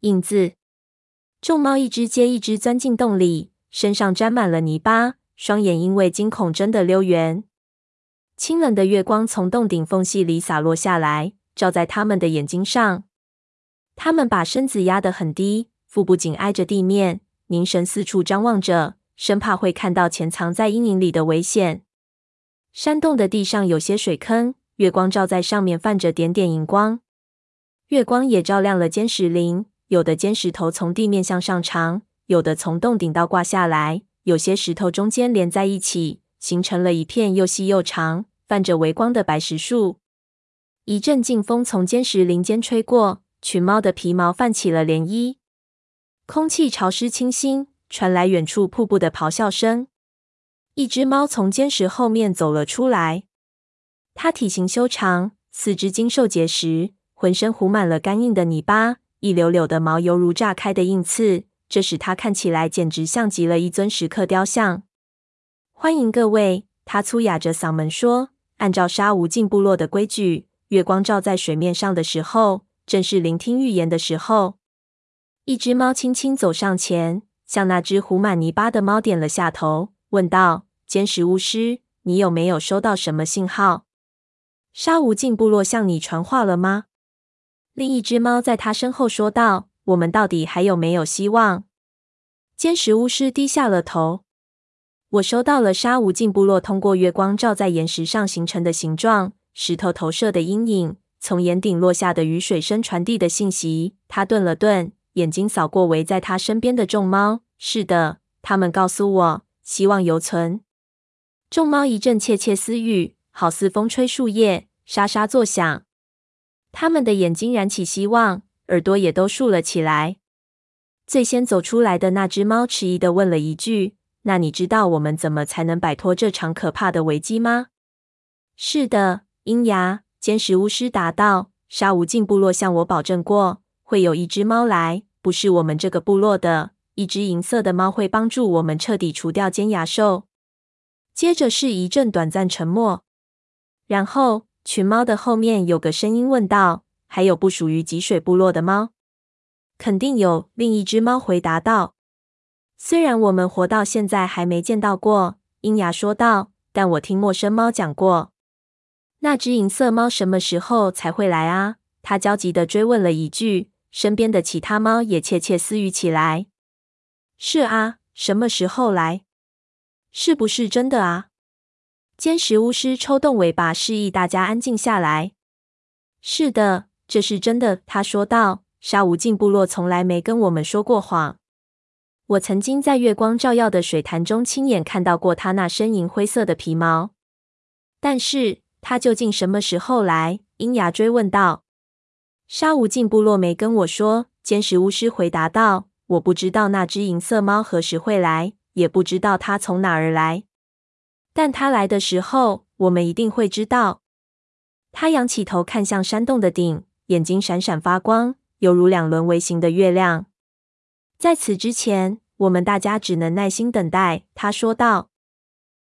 印子。众猫一只接一只钻进洞里，身上沾满了泥巴，双眼因为惊恐睁得溜圆。清冷的月光从洞顶缝隙里洒落下来，照在他们的眼睛上。他们把身子压得很低，腹部紧挨着地面，凝神四处张望着，生怕会看到潜藏在阴影里的危险。山洞的地上有些水坑，月光照在上面，泛着点点荧光。月光也照亮了尖石林。有的尖石头从地面向上长，有的从洞顶倒挂下来，有些石头中间连在一起，形成了一片又细又长、泛着微光的白石树。一阵劲风从尖石林间吹过，群猫的皮毛泛起了涟漪。空气潮湿清新，传来远处瀑布的咆哮声。一只猫从尖石后面走了出来，它体型修长，四肢精瘦结实，浑身糊满了干硬的泥巴。一绺绺的毛犹如炸开的硬刺，这使它看起来简直像极了一尊石刻雕像。欢迎各位，他粗哑着嗓门说：“按照沙无尽部落的规矩，月光照在水面上的时候，正是聆听预言的时候。”一只猫轻轻走上前，向那只糊满泥巴的猫点了下头，问道：“坚实巫师，你有没有收到什么信号？沙无尽部落向你传话了吗？”另一只猫在他身后说道：“我们到底还有没有希望？”坚石巫师低下了头。我收到了沙无尽部落通过月光照在岩石上形成的形状、石头投射的阴影、从岩顶落下的雨水声传递的信息。他顿了顿，眼睛扫过围在他身边的众猫。是的，他们告诉我，希望犹存。众猫一阵窃窃私语，好似风吹树叶，沙沙作响。他们的眼睛燃起希望，耳朵也都竖了起来。最先走出来的那只猫迟疑地问了一句：“那你知道我们怎么才能摆脱这场可怕的危机吗？”“是的，鹰牙。”尖石巫师答道。“沙无尽部落向我保证过，会有一只猫来，不是我们这个部落的，一只银色的猫会帮助我们彻底除掉尖牙兽。”接着是一阵短暂沉默，然后。群猫的后面有个声音问道：“还有不属于脊水部落的猫？”“肯定有。”另一只猫回答道。“虽然我们活到现在还没见到过。”鹰牙说道，“但我听陌生猫讲过。”“那只银色猫什么时候才会来啊？”他焦急地追问了一句。身边的其他猫也窃窃私语起来：“是啊，什么时候来？是不是真的啊？”尖石巫师抽动尾巴，示意大家安静下来。是的，这是真的，他说道。沙无尽部落从来没跟我们说过谎。我曾经在月光照耀的水潭中亲眼看到过他那身银灰色的皮毛。但是，他究竟什么时候来？鹰牙追问道。沙无尽部落没跟我说。尖石巫师回答道。我不知道那只银色猫何时会来，也不知道它从哪儿来。但他来的时候，我们一定会知道。他仰起头看向山洞的顶，眼睛闪闪发光，犹如两轮微型的月亮。在此之前，我们大家只能耐心等待。他说道。